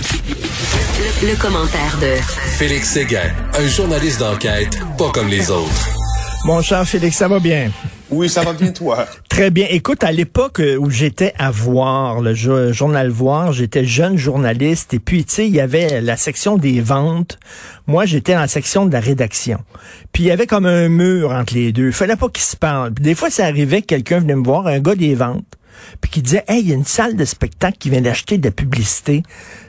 Le, commentaire de Félix Séguin, un journaliste d'enquête pas comme les autres. Mon cher Félix, ça va bien? Oui, ça va bien, toi? Très bien. Écoute, à l'époque où j'étais à Voir, le journal Voir, j'étais jeune journaliste et puis, tu sais, il y avait la section des ventes. Moi, j'étais dans la section de la rédaction. Puis, il y avait comme un mur entre les deux. Il fallait pas qu'ils se parlent. des fois, ça arrivait que quelqu'un venait me voir, un gars des ventes, puis qui disait, hey, il y a une salle de spectacle qui vient d'acheter de la publicité.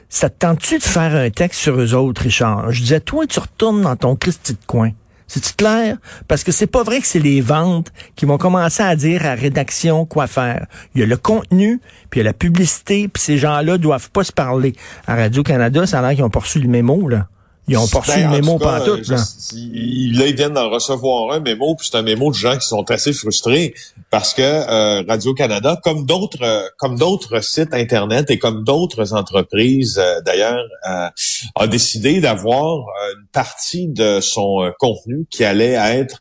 Ça te tente-tu de faire un texte sur eux autres, Richard? Je disais, toi, tu retournes dans ton Christy de coin. C'est clair? Parce que c'est pas vrai que c'est les ventes qui vont commencer à dire à rédaction quoi faire. Il y a le contenu, puis il y a la publicité, puis ces gens-là doivent pas se parler. À Radio-Canada, ça a l'air qu'ils ont poursu le mémo, là. Ils ont poursu ben, le mémo pantoute. Là. là, ils viennent d'en recevoir un mémo, puis c'est un mémo de gens qui sont assez frustrés parce que euh, Radio-Canada, comme d'autres euh, comme d'autres sites Internet et comme d'autres entreprises euh, d'ailleurs, a décidé d'avoir une partie de son contenu qui allait être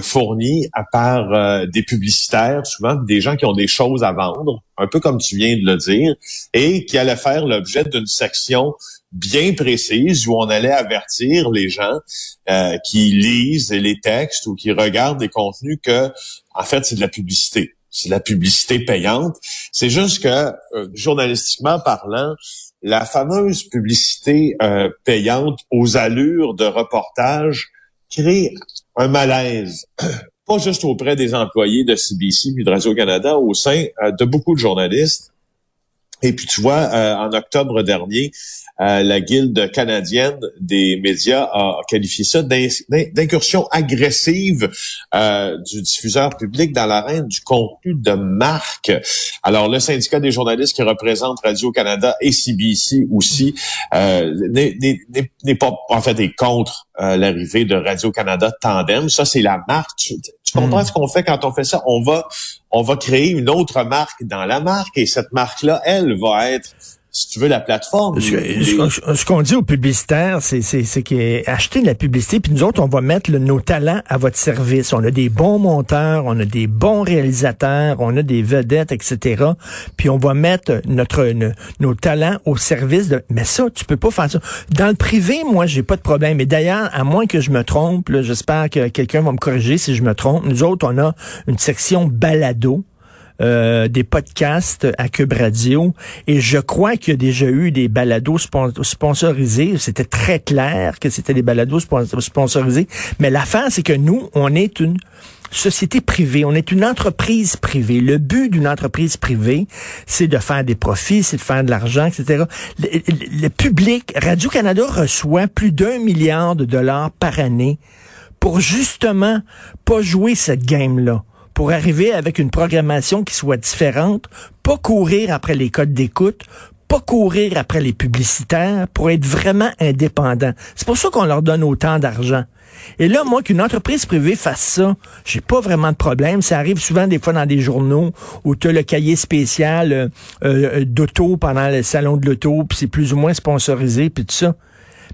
fourni à part des publicitaires, souvent des gens qui ont des choses à vendre, un peu comme tu viens de le dire, et qui allait faire l'objet d'une section bien précise où on allait avertir les gens euh, qui lisent les textes ou qui regardent des contenus que, en fait, c'est de la publicité. C'est de la publicité payante. C'est juste que, euh, journalistiquement parlant, la fameuse publicité euh, payante aux allures de reportage crée un malaise pas juste auprès des employés de CBC puis de Radio-Canada, au sein de beaucoup de journalistes. Et puis tu vois, en octobre dernier, euh, la Guilde canadienne des médias a qualifié ça d'incursion agressive euh, du diffuseur public dans l'arène du contenu de marque. Alors, le syndicat des journalistes qui représente Radio-Canada et CBC aussi euh, n'est pas, en fait, est contre l'arrivée de Radio-Canada Tandem. Ça, c'est la marque. Comprends hmm. ce qu'on fait quand on fait ça? On va, on va créer une autre marque dans la marque et cette marque-là, elle va être si tu veux, la plateforme. Ce, qu'on dit aux publicitaires, c'est, c'est, c'est de la publicité, puis nous autres, on va mettre nos talents à votre service. On a des bons monteurs, on a des bons réalisateurs, on a des vedettes, etc. Puis on va mettre notre nos talents au service de. Mais ça, tu peux pas faire ça. Dans le privé, moi, j'ai pas de problème. Et d'ailleurs, à moins que je me trompe, j'espère que quelqu'un va me corriger si je me trompe. Nous autres, on a une section balado euh, des podcasts à Cube Radio. Et je crois qu'il y a déjà eu des balados sponsorisés. C'était très clair que c'était des balados sponsorisés. Mais l'affaire, c'est que nous, on est une société privée, on est une entreprise privée. Le but d'une entreprise privée, c'est de faire des profits, c'est de faire de l'argent, etc. Le, le public, Radio-Canada reçoit plus d'un milliard de dollars par année pour justement pas jouer cette game-là pour arriver avec une programmation qui soit différente, pas courir après les codes d'écoute, pas courir après les publicitaires, pour être vraiment indépendant. C'est pour ça qu'on leur donne autant d'argent. Et là, moi, qu'une entreprise privée fasse ça, j'ai pas vraiment de problème. Ça arrive souvent des fois dans des journaux où tu as le cahier spécial euh, euh, d'auto pendant le salon de l'auto, puis c'est plus ou moins sponsorisé, puis tout ça.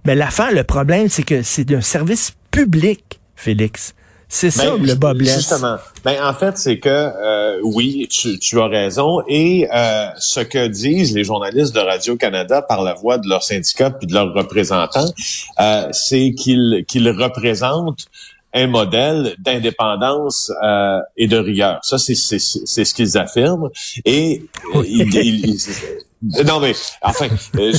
Mais l'affaire, le problème, c'est que c'est un service public, Félix. C'est ça ben, le bas Justement. Ben, en fait, c'est que euh, oui, tu, tu, as raison. Et euh, ce que disent les journalistes de Radio-Canada par la voix de leurs syndicats puis de leurs représentants, euh, c'est qu'ils qu'ils représentent un modèle d'indépendance euh, et de rigueur. Ça, c'est ce qu'ils affirment. Et ils, non, mais enfin, euh,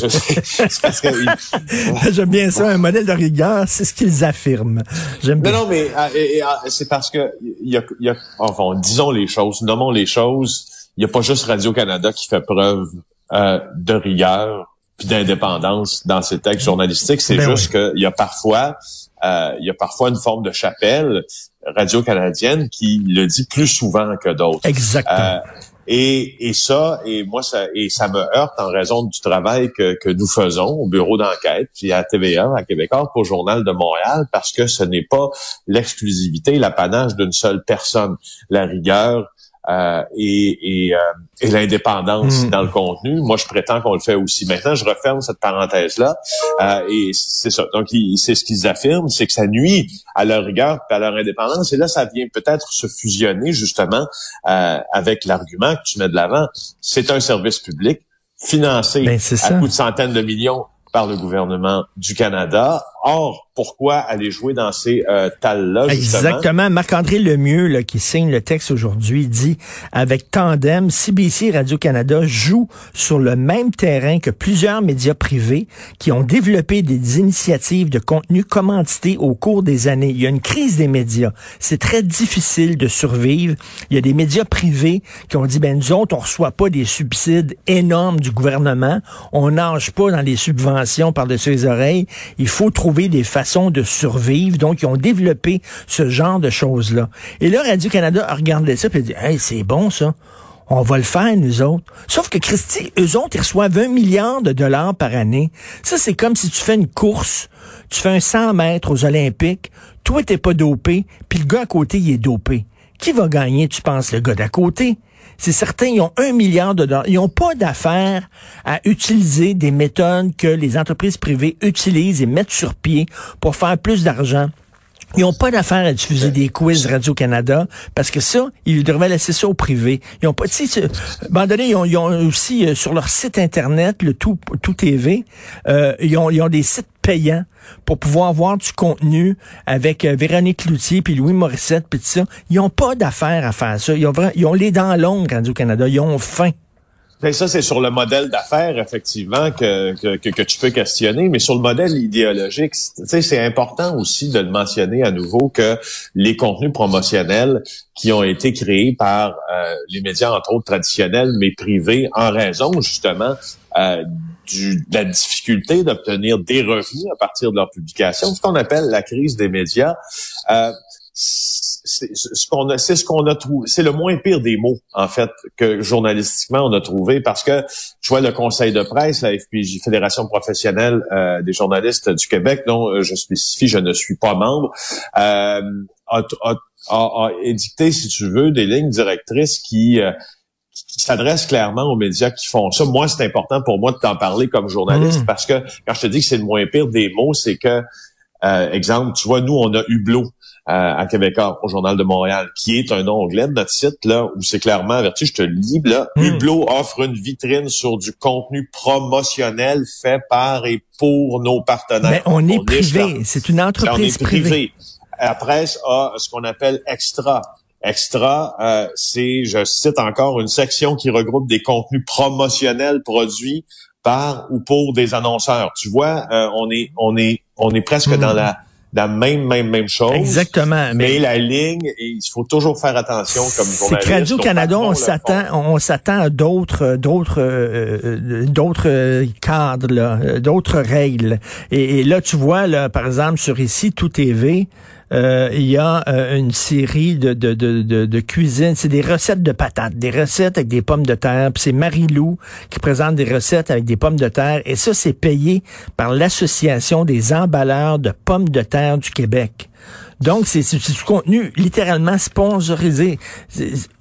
que... J'aime bien ça, un modèle de rigueur, c'est ce qu'ils affirment. J'aime bien. Non, non, mais euh, euh, c'est parce que il y a, y a, enfin, disons les choses, nommons les choses. Il n'y a pas juste Radio-Canada qui fait preuve euh, de rigueur puis d'indépendance dans ses textes journalistiques. C'est ben juste qu'il y a parfois, euh, il y a parfois une forme de chapelle radio-canadienne qui le dit plus souvent que d'autres. Exactement. Et, et ça, et moi, ça, et ça me heurte en raison du travail que, que nous faisons au bureau d'enquête, puis à TVA, à Québécois, au Journal de Montréal, parce que ce n'est pas l'exclusivité, l'apanage d'une seule personne. La rigueur, euh, et, et, euh, et l'indépendance hmm. dans le contenu. Moi, je prétends qu'on le fait aussi. Maintenant, je referme cette parenthèse-là. Euh, et c'est ça. Donc, c'est ce qu'ils affirment, c'est que ça nuit à leur rigueur et à leur indépendance. Et là, ça vient peut-être se fusionner justement euh, avec l'argument que tu mets de l'avant. C'est un service public financés Ben, à coups de centaines de millions par le gouvernement du Canada. Or, pourquoi aller jouer dans ces euh, justement? Exactement. Marc-André Lemieux, là, qui signe le texte aujourd'hui, dit avec Tandem, CBC Radio-Canada jouent sur le même terrain que plusieurs médias privés qui ont développé des initiatives de contenu commandité au cours des années. Il y a une crise des médias. C'est très difficile de survivre. Il y a des médias privés qui ont dit, ben, nous autres, on reçoit pas des subsides énormes du gouvernement. On nage pas dans les subventions par-dessus les oreilles. Il faut trouver des façons de survivre. Donc, ils ont développé ce genre de choses-là. Et là, Radio-Canada a regardé ça et dit, hey, c'est bon, ça. On va le faire, nous autres. Sauf que, Christy, eux autres, ils reçoivent 20 milliards de dollars par année. Ça, c'est comme si tu fais une course, tu fais un 100 mètres aux Olympiques, toi, t'es pas dopé, puis le gars à côté, il est dopé. Qui va gagner, tu penses, le gars d'à côté? C'est certain, ils ont un milliard de dollars. Ils n'ont pas d'affaires à utiliser des méthodes que les entreprises privées utilisent et mettent sur pied pour faire plus d'argent. Ils n'ont pas d'affaire à diffuser des quiz Radio-Canada parce que ça, ils devraient laisser ça au privé. Ils ont pas, tu sais, donné, ils ont, ils ont aussi euh, sur leur site internet, le tout, tout TV, euh, ils, ont, ils ont des sites payants pour pouvoir voir du contenu avec euh, Véronique Cloutier puis Louis Morissette puis tout ça. Ils n'ont pas d'affaire à faire ça. Ils ont, vraiment, ils ont les dents longues Radio-Canada. Ils ont faim. Ben, ça, c'est sur le modèle d'affaires, effectivement, que, que, que, tu peux questionner, mais sur le modèle idéologique, c'est important aussi de le mentionner à nouveau que les contenus promotionnels qui ont été créés par euh, les médias, entre autres traditionnels, mais privés, en raison justement euh, du, de la difficulté d'obtenir des revenus à partir de leur publication, ce qu'on appelle la crise des médias. Euh, c'est ce qu'on a, c'est ce qu'on a trouvé, c'est le moins pire des mots en fait que journalistiquement on a trouvé parce que je vois le Conseil de presse, la FPJ, Fédération professionnelle euh, des journalistes du Québec, dont euh, je spécifie, je ne suis pas membre, euh, a, a, a, a, édicté, si tu veux, des lignes directrices qui euh, qui s'adressent clairement aux médias qui font ça. Moi, c'est important pour moi de t'en parler comme journaliste Mmh. parce que quand je te dis que c'est le moins pire des mots, c'est que, euh, exemple, tu vois, nous, on a Hublot euh, à Québécois au Journal de Montréal, qui est un onglet de notre site, là, où c'est clairement averti, je te le lis, là, Mm. Hublot offre une vitrine sur du contenu promotionnel fait par et pour nos partenaires. Mais on est privé. C'est une Là, on entreprise est privée. privé. La presse a ce qu'on appelle extra. Extra, euh, c'est, je cite encore, une section qui regroupe des contenus promotionnels produits par ou pour des annonceurs. Tu vois, euh, on est, on est, on est presque Mhm. dans la, la même, même, même chose. Exactement. Mais la ligne, il faut toujours faire attention comme C'est journaliste. que Radio Canada, au patron on s'attend, on s'attend à d'autres, d'autres, euh, euh, d'autres euh, cadres, là, d'autres règles. Et, et là, tu vois, là, par exemple, sur ici, tout TV. Euh, il y a euh, une série de, de, de, de, cuisine. C'est des recettes de patates, des recettes avec des pommes de terre. Puis c'est Marie-Lou qui présente des recettes avec des pommes de terre. Et ça, c'est payé par l'Association des emballeurs de pommes de terre du Québec. Donc, c'est du contenu littéralement sponsorisé.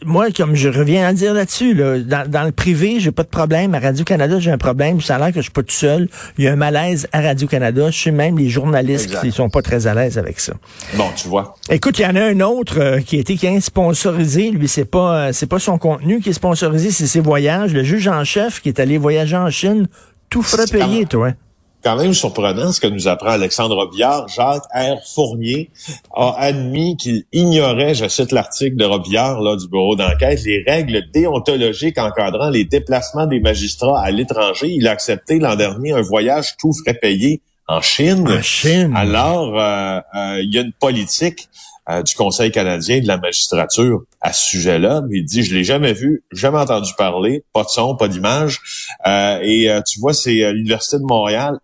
Moi, comme je reviens à dire là-dessus, là, dans, dans le privé, j'ai pas de problème. À Radio-Canada, j'ai un problème. Ça a l'air que je suis pas tout seul. Il y a un malaise à Radio-Canada. Je sais même les journalistes Exact. qui sont pas très à l'aise avec ça. Bon, tu vois. Écoute, il y en a un autre euh, qui a été qui est sponsorisé. Lui, c'est pas euh, c'est pas son contenu qui est sponsorisé, c'est ses voyages. Le juge en chef qui est allé voyager en Chine, tout payé, même- toi. Quand même surprenant ce que nous apprend Alexandre Robillard. Jacques R. Fournier a admis qu'il ignorait, je cite l'article de Robillard là, du bureau d'enquête, les règles déontologiques encadrant les déplacements des magistrats à l'étranger. Il a accepté l'an dernier un voyage tout frais payé en Chine. En Chine. Alors, euh, euh, il y a une politique euh, du Conseil canadien de la magistrature à ce sujet-là. Il dit, je l'ai jamais vu, jamais entendu parler, pas de son, pas d'image. Euh, et euh, tu vois, c'est l'Université de Montréal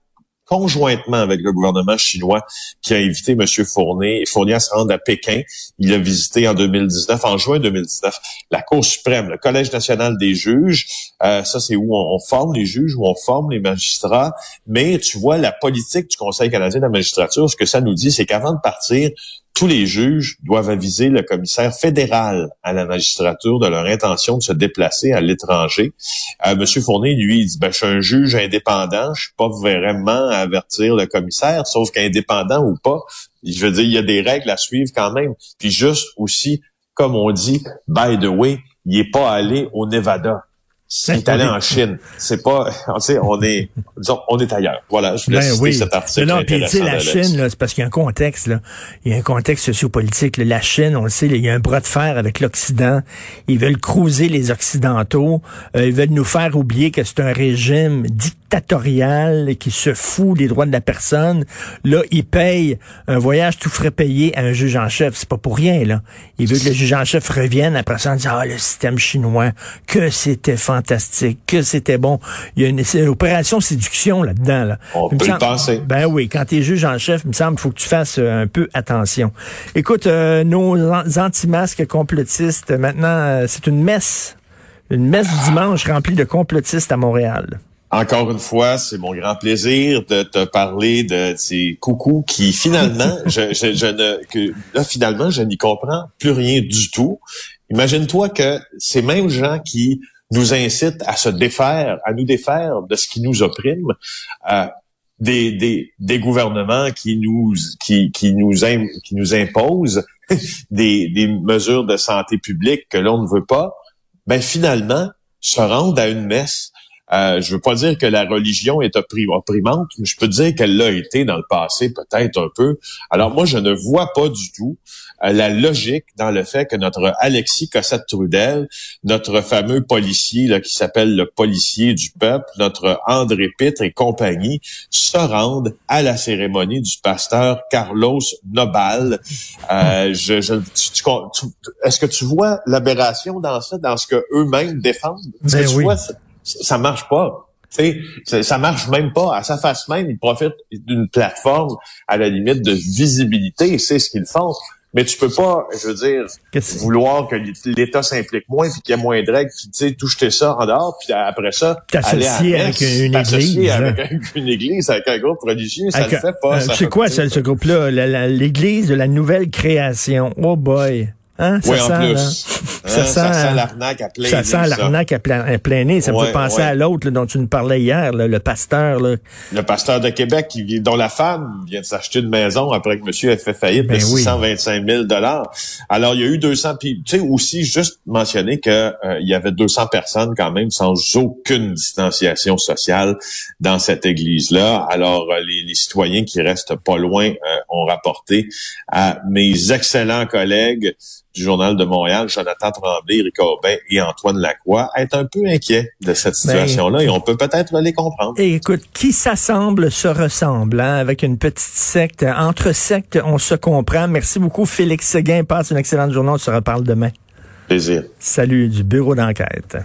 conjointement avec le gouvernement chinois qui a invité M. Fournier, Fournier à se rendre à Pékin. Il a visité en 2019, en juin 2019, la Cour suprême, le Collège national des juges. Euh, ça, c'est où on, on forme les juges, où on forme les magistrats. Mais tu vois, la politique du Conseil canadien de la magistrature, ce que ça nous dit, c'est qu'avant de partir, tous les juges doivent aviser le commissaire fédéral à la magistrature de leur intention de se déplacer à l'étranger. Euh, Monsieur Fournier, lui, il dit, ben, je suis un juge indépendant, je suis pas vraiment à avertir le commissaire, sauf qu'indépendant ou pas, je veux dire, il y a des règles à suivre quand même. Puis juste aussi, comme on dit, by the way, il est pas allé au Nevada. Il est allé en Chine. C'est pas, on sait, on est, disons, on est ailleurs. Voilà, je voulais ben citer cet article. Non, puis tu sais, la Chine, là, c'est parce qu'il y a un contexte, là. Il y a un contexte sociopolitique. La Chine, on le sait, il y a un bras de fer avec l'Occident. Ils veulent cruiser les Occidentaux. Euh, ils veulent nous faire oublier que c'est un régime dictatorial qui se fout des droits de la personne. Là, ils payent un voyage tout frais payé à un juge en chef. C'est pas pour rien, là. Il veut que le juge en chef revienne après ça en disant, ah, le système chinois, que c'était fantastique, que c'était bon. Il y a une, opération séduction là-dedans. Là. On peut le penser. Ben oui, quand tu es juge en chef, il me semble faut que tu fasses euh, un peu attention. Écoute, euh, nos anti-masques complotistes, maintenant, euh, c'est une messe. Une messe du dimanche remplie de complotistes à Montréal. Encore une fois, c'est mon grand plaisir de te parler de ces coucous qui finalement, je, je, je, ne, que là finalement, je n'y comprends plus rien du tout. Imagine-toi que ces mêmes gens qui nous incitent à se défaire, à nous défaire de ce qui nous opprime, euh, des, des, des gouvernements qui nous qui, qui nous qui nous imposent des, des mesures de santé publique que l'on ne veut pas, ben finalement se rendent à une messe euh, je veux pas dire que la religion est opprimante, mais je peux dire qu'elle l'a été dans le passé, peut-être un peu. Alors moi, je ne vois pas du tout euh, la logique dans le fait que notre Alexis Cossette-Trudel, notre fameux policier là, qui s'appelle le policier du peuple, notre André Pitre et compagnie, se rendent à la cérémonie du pasteur Carlos Nobal. Euh, je, je, Est-ce que tu vois l'aberration dans ça, dans ce que eux-mêmes défendent? Ben oui ça marche pas. sais, ça marche même pas. À sa face même, ils profitent d'une plateforme à la limite de visibilité. C'est ce qu'ils font. Mais tu peux pas, je veux dire, vouloir que l'État s'implique moins puis qu'il y ait moins de règles, tu sais, tout jeter ça en dehors, puis après ça, t'associer avec une église. avec une église, avec un groupe religieux, ça le fait pas. c'est quoi ce, ce groupe-là? L'église de la nouvelle création. Oh boy. Hein? Ça oui, sent, en plus. Ça, sent, l'arnaque à plein Ça sent l'arnaque à plein, nez. Ça me fait penser à l'autre dont tu nous parlais hier, le pasteur. Là. Le pasteur de Québec qui, dont la femme vient de s'acheter une maison après que monsieur ait fait faillite de 625 ben 000 Alors, il y a eu 200... Puis, tu sais, aussi, juste mentionner qu'il euh, y avait 200 personnes quand même sans aucune distanciation sociale dans cette église-là. Alors, euh, les, les, citoyens qui restent pas loin euh, ont rapporté à mes excellents collègues du Journal de Montréal, Jonathan Tremblay, Éric Aubin et Antoine Lacroix, être un peu inquiets de cette ben, situation-là et on peut peut-être les comprendre. Et écoute, qui s'assemble se ressemble, hein, avec une petite secte. Entre sectes, on se comprend. Merci beaucoup, Félix Seguin. Passe une excellente journée. On se reparle demain. Plaisir. Salut du bureau d'enquête.